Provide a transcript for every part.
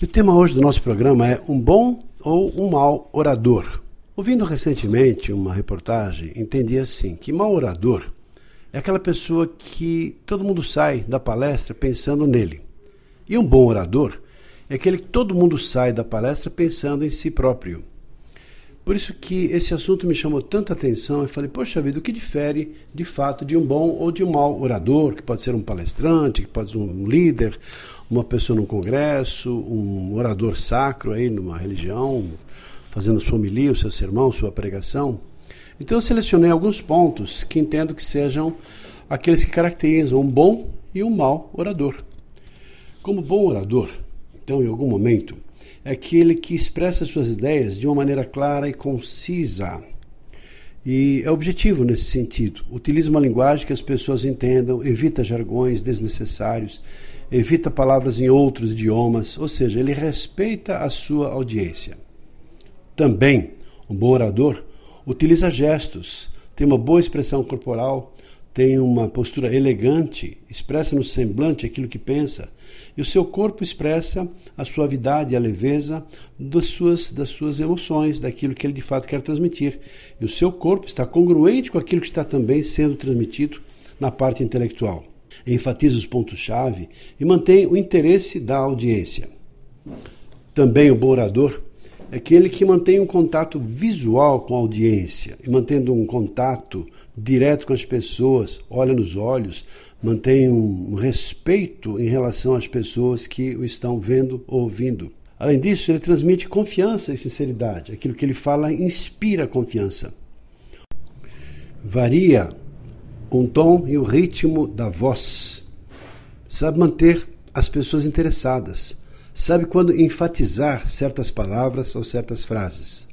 E o tema hoje do nosso programa é um bom ou um mau orador. Ouvindo recentemente uma reportagem, entendi assim que mau orador é aquela pessoa que todo mundo sai da palestra pensando nele. E um bom orador é aquele que todo mundo sai da palestra pensando em si próprio. Por isso que esse assunto me chamou tanta atenção e falei, poxa vida, o que difere de fato de um bom ou de um mau orador, que pode ser um palestrante, que pode ser um líder, uma pessoa num congresso, um orador sacro aí numa religião, fazendo sua homilia, o seu sermão, sua pregação. Então eu selecionei alguns pontos que entendo que sejam aqueles que caracterizam um bom e um mau orador. Como bom orador, então em algum momento, é aquele que expressa suas ideias de uma maneira clara e concisa. E é objetivo nesse sentido. Utiliza uma linguagem que as pessoas entendam, evita jargões desnecessários, evita palavras em outros idiomas, ou seja, ele respeita a sua audiência. Também, um bom orador utiliza gestos, tem uma boa expressão corporal, tem uma postura elegante, expressa no semblante aquilo que pensa, e o seu corpo expressa a suavidade e a leveza das suas, das suas emoções, daquilo que ele de fato quer transmitir. E o seu corpo está congruente com aquilo que está também sendo transmitido na parte intelectual. Enfatiza os pontos-chave e mantém o interesse da audiência. Também o bom orador é aquele que mantém um contato visual com a audiência e mantendo um contato direto com as pessoas, olha nos olhos, mantém um respeito em relação às pessoas que o estão vendo ou ouvindo. Além disso, ele transmite confiança e sinceridade. Aquilo que ele fala inspira confiança. Varia um tom e o ritmo da voz. Sabe manter as pessoas interessadas sabe quando enfatizar certas palavras ou certas frases.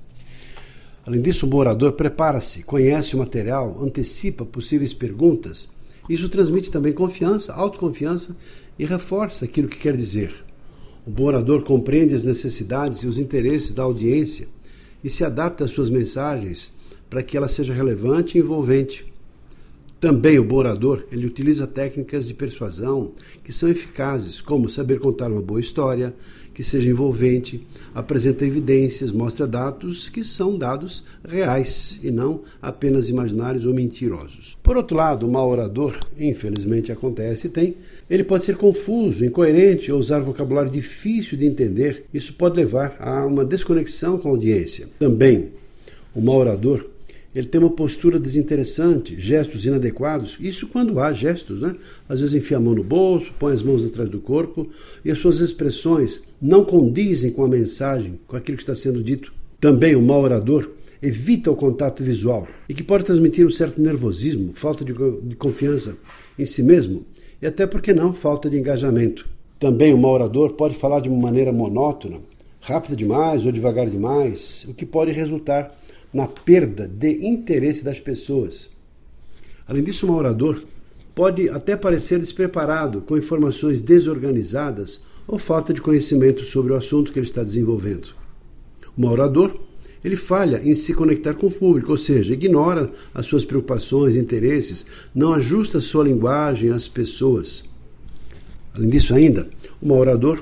Além disso, o orador prepara-se, conhece o material, antecipa possíveis perguntas. Isso transmite também confiança, autoconfiança e reforça aquilo que quer dizer. O bom orador compreende as necessidades e os interesses da audiência e se adapta às suas mensagens para que ela seja relevante e envolvente. Também o orador, ele utiliza técnicas de persuasão que são eficazes, como saber contar uma boa história, que seja envolvente, apresenta evidências, mostra dados que são dados reais e não apenas imaginários ou mentirosos. Por outro lado, o mau orador, infelizmente acontece e tem, ele pode ser confuso, incoerente ou usar vocabulário difícil de entender. Isso pode levar a uma desconexão com a audiência. Também, o mau orador ele tem uma postura desinteressante, gestos inadequados. Isso quando há gestos, né? Às vezes enfia a mão no bolso, põe as mãos atrás do corpo e as suas expressões não condizem com a mensagem, com aquilo que está sendo dito. Também o mau orador evita o contato visual e que pode transmitir um certo nervosismo, falta de, de confiança em si mesmo e até, porque não, falta de engajamento. Também o mau orador pode falar de uma maneira monótona, rápida demais ou devagar demais, o que pode resultar na perda de interesse das pessoas. Além disso, um orador pode até parecer despreparado, com informações desorganizadas ou falta de conhecimento sobre o assunto que ele está desenvolvendo. Um orador ele falha em se conectar com o público, ou seja, ignora as suas preocupações, interesses, não ajusta sua linguagem às pessoas. Além disso ainda, um orador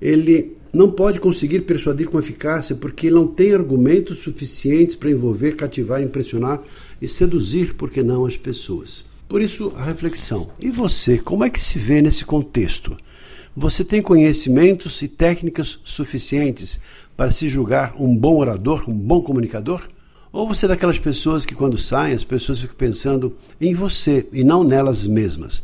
ele não pode conseguir persuadir com eficácia porque não tem argumentos suficientes para envolver, cativar, impressionar e seduzir, por que não, as pessoas. Por isso, a reflexão. E você, como é que se vê nesse contexto? Você tem conhecimentos e técnicas suficientes para se julgar um bom orador, um bom comunicador? Ou você é daquelas pessoas que, quando saem, as pessoas ficam pensando em você e não nelas mesmas?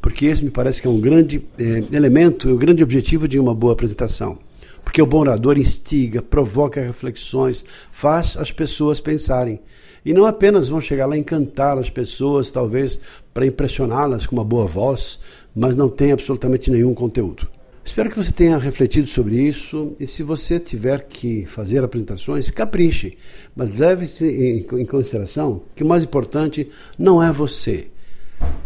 Porque esse me parece que é um grande é, elemento, um grande objetivo de uma boa apresentação. Porque o bom orador instiga, provoca reflexões, faz as pessoas pensarem. E não apenas vão chegar lá e encantar as pessoas, talvez para impressioná-las com uma boa voz, mas não tem absolutamente nenhum conteúdo. Espero que você tenha refletido sobre isso e se você tiver que fazer apresentações, capriche, mas leve-se em, consideração que o mais importante não é você.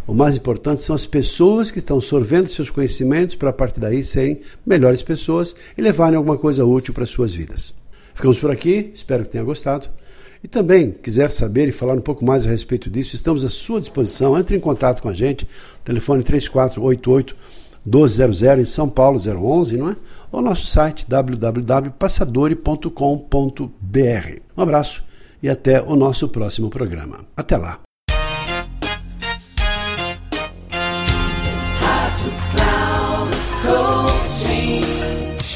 O mais importante são as pessoas que estão sorvendo seus conhecimentos para a partir daí serem melhores pessoas e levarem alguma coisa útil para as suas vidas. Ficamos por aqui, espero que tenha gostado. E também quiser saber e falar um pouco mais a respeito disso, estamos à sua disposição. Entre em contato com a gente, telefone 3488 1200 em São Paulo 011, não é? Ou nosso site www.passadori.com.br. Um abraço e até o nosso próximo programa. Até lá.